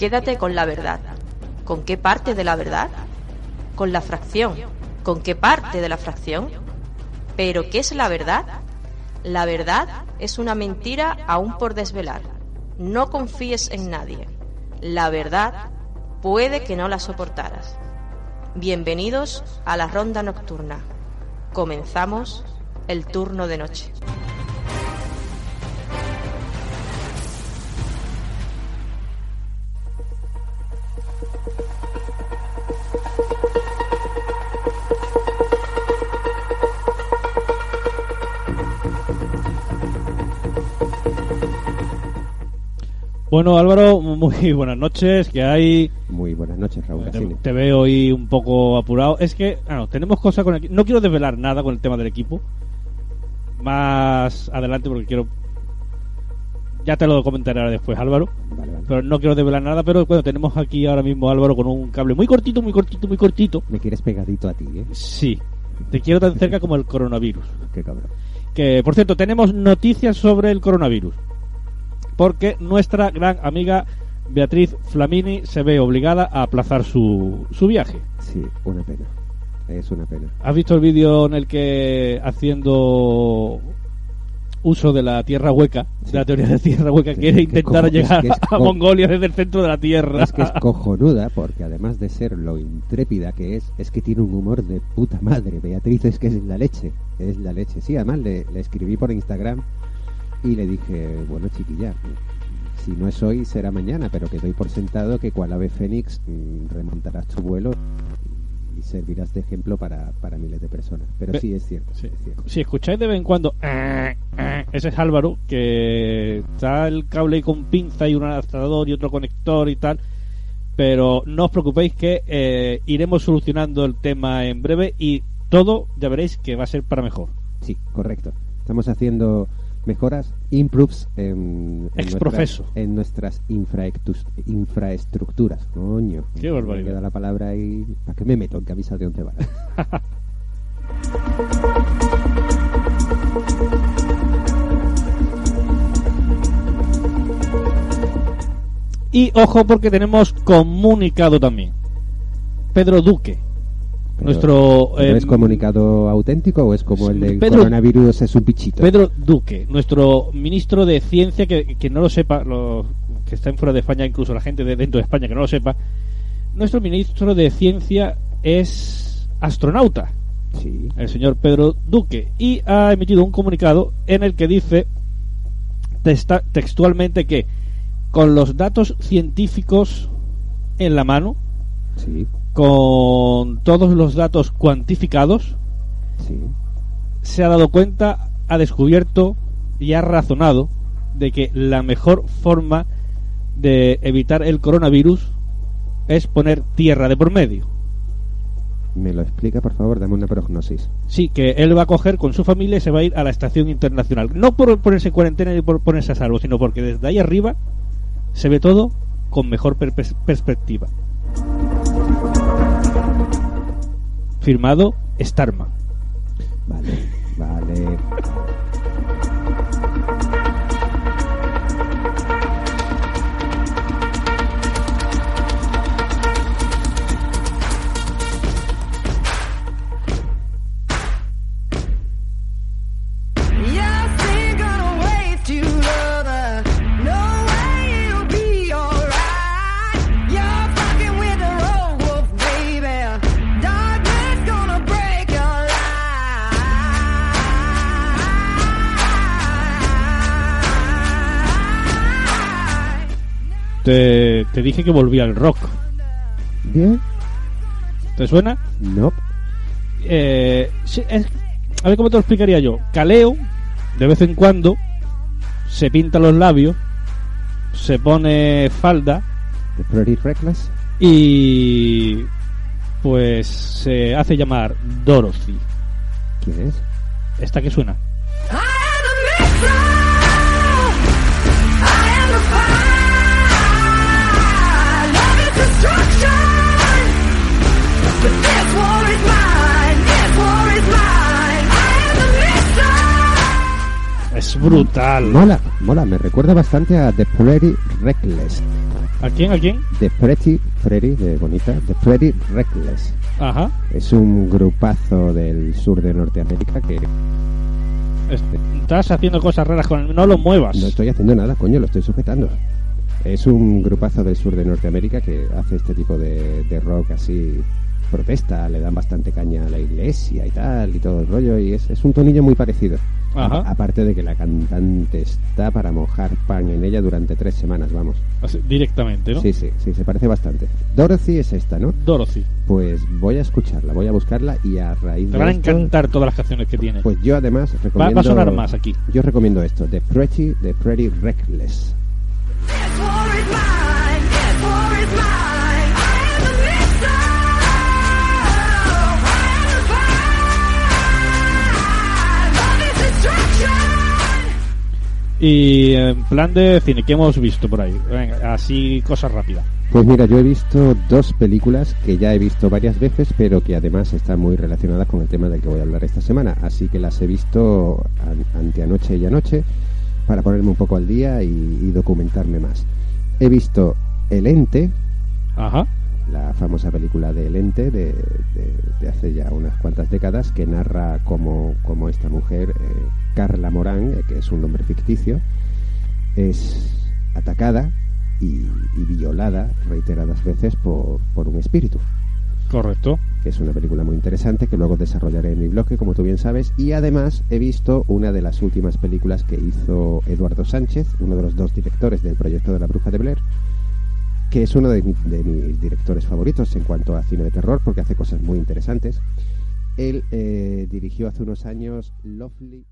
quédate con la verdad. ¿Con qué parte de la verdad? Con la fracción. ¿Con qué parte de la fracción? ¿Pero qué es la verdad? La verdad es una mentira aún por desvelar. No confíes en nadie. La verdad puede que no la soportaras. Bienvenidos a la ronda nocturna. Comenzamos el turno de noche. Bueno, Álvaro, muy buenas noches. ¿Qué hay? Muy buenas noches, Raúl Te, te veo hoy un poco apurado. Es que, bueno, tenemos cosas con el. No quiero desvelar nada con el tema del equipo. Más adelante porque quiero... Ya te lo comentaré ahora después, Álvaro. Vale, vale. Pero no quiero desvelar nada, pero bueno, tenemos aquí ahora mismo a Álvaro con un cable muy cortito, muy cortito, muy cortito. Me quieres pegadito a ti, ¿eh? Sí. Te quiero tan cerca como el coronavirus. Qué cabrón. Que, por cierto, tenemos noticias sobre el coronavirus. Porque nuestra gran amiga Beatriz Flamini se ve obligada a aplazar su, su viaje. Sí, una pena. Es una pena. ¿Has visto el vídeo en el que haciendo uso de la tierra hueca, de la teoría de tierra hueca, Sí, quiere intentar cojo- es llegar que es a Mongolia desde el centro de la tierra? Es que es cojonuda porque además de ser lo intrépida que es, es que tiene un humor de puta madre. Beatriz es que es la leche. Es la leche. Sí, además le, le escribí por Instagram y le dije, bueno chiquilla, si no es hoy será mañana, pero que doy por sentado que cual ave fénix remontarás tu vuelo y servirás de ejemplo para, para miles de personas. Pero sí, es cierto. Sí. es cierto. Si escucháis de vez en cuando, eh, eh, ese es Álvaro, que está el cable con pinza y un adaptador y otro conector y tal. Pero no os preocupéis que eh, iremos solucionando el tema en breve y todo ya veréis que va a ser para mejor. Sí, correcto. Estamos haciendo mejoras, improves en, en, nuestras- en nuestras infraestructuras. Coño. Qué barbaridad. Me queda la palabra ahí. ¿Para qué me meto en camisa de once varas? Y ojo porque tenemos comunicado también. Pedro Duque, nuestro... ¿pero eh, ¿Es comunicado auténtico o es como el del Pedro- coronavirus es un pichito? Pedro Duque, nuestro ministro de Ciencia, que, que no lo sepa, lo, que está en fuera de España, incluso la gente de dentro de España que no lo sepa, nuestro ministro de Ciencia es astronauta, Sí. el señor Pedro Duque, y ha emitido un comunicado en el que dice testa- textualmente que con los datos científicos en la mano, Sí. Con todos los datos cuantificados, Sí. se ha dado cuenta, ha descubierto y ha razonado de que la mejor forma de evitar el coronavirus es poner tierra de por medio. ¿Me lo explica, por favor? Dame una prognosis. Sí, que él va a coger con su familia y se va a ir a la estación internacional. No por ponerse en cuarentena ni por ponerse a salvo, sino porque desde ahí arriba se ve todo con mejor per- pers- perspectiva. Firmado Starman. Vale, vale. Te, te dije que volvía al rock. ¿Bien? ¿Te suena? No. Eh, sí, es- a ver cómo te lo explicaría yo. Caleo, de vez en cuando, se pinta los labios, se pone falda ¿The Pretty Reckless? y pues se hace llamar Dorothy. ¿Quién es? ¿Esta que suena? Brutal. Mola, mola, me recuerda bastante a The Pretty Reckless. ¿A quién? ¿A quién? The Pretty Freddy, de bonita, The Pretty Reckless. Ajá. Es un grupazo del sur de Norteamérica que Estás haciendo cosas raras con el... No lo muevas. no estoy haciendo nada, coño, lo estoy sujetando. Es un grupazo del sur de Norteamérica que hace este tipo de, de rock así protesta, le dan bastante caña a la iglesia y tal, y todo el rollo, y es, es un tonillo muy parecido. Ajá. A- aparte de que la cantante está para mojar pan en ella durante tres semanas, vamos. Así, directamente, ¿no? Sí, sí, sí, se parece bastante. Dorothy es esta, ¿no? Dorothy. Pues voy a escucharla, voy a buscarla y a raíz Te de van a esto, encantar todas las canciones que tiene. Pues yo además va, recomiendo... va a sonar más aquí. Yo recomiendo esto, The Pretty, The Pretty Reckless. Y en plan de cine, ¿qué hemos visto por ahí? Venga, así, cosas rápidas. Pues mira, yo he visto dos películas que ya he visto varias veces, pero que además están muy relacionadas con el tema del que voy a hablar esta semana. Así que las he visto an- anteanoche y anoche para ponerme un poco al día y, y documentarme más. He visto El Ente, Ajá. La famosa película de El Ente de, de- de hace ya unas cuantas décadas, que narra cómo, cómo esta mujer, eh, Carla Morán, eh, que es un nombre ficticio, es atacada y, y violada reiteradas veces por, por un espíritu, Correcto. que es una película muy interesante que luego desarrollaré en mi blog, como tú bien sabes, y además he visto una de las últimas películas que hizo Eduardo Sánchez, uno de los dos directores del proyecto de la Bruja de Blair, que es uno de, mi- de mis directores favoritos en cuanto a cine de terror, porque hace cosas muy interesantes. Él eh, dirigió hace unos años Lovely.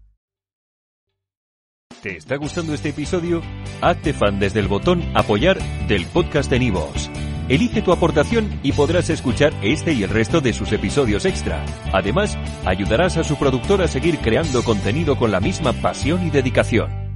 ¿Te está gustando este episodio? Hazte fan desde el botón Apoyar del podcast de Nivos. Elige tu aportación y podrás escuchar este y el resto de sus episodios extra. Además, ayudarás a su productor a seguir creando contenido con la misma pasión y dedicación.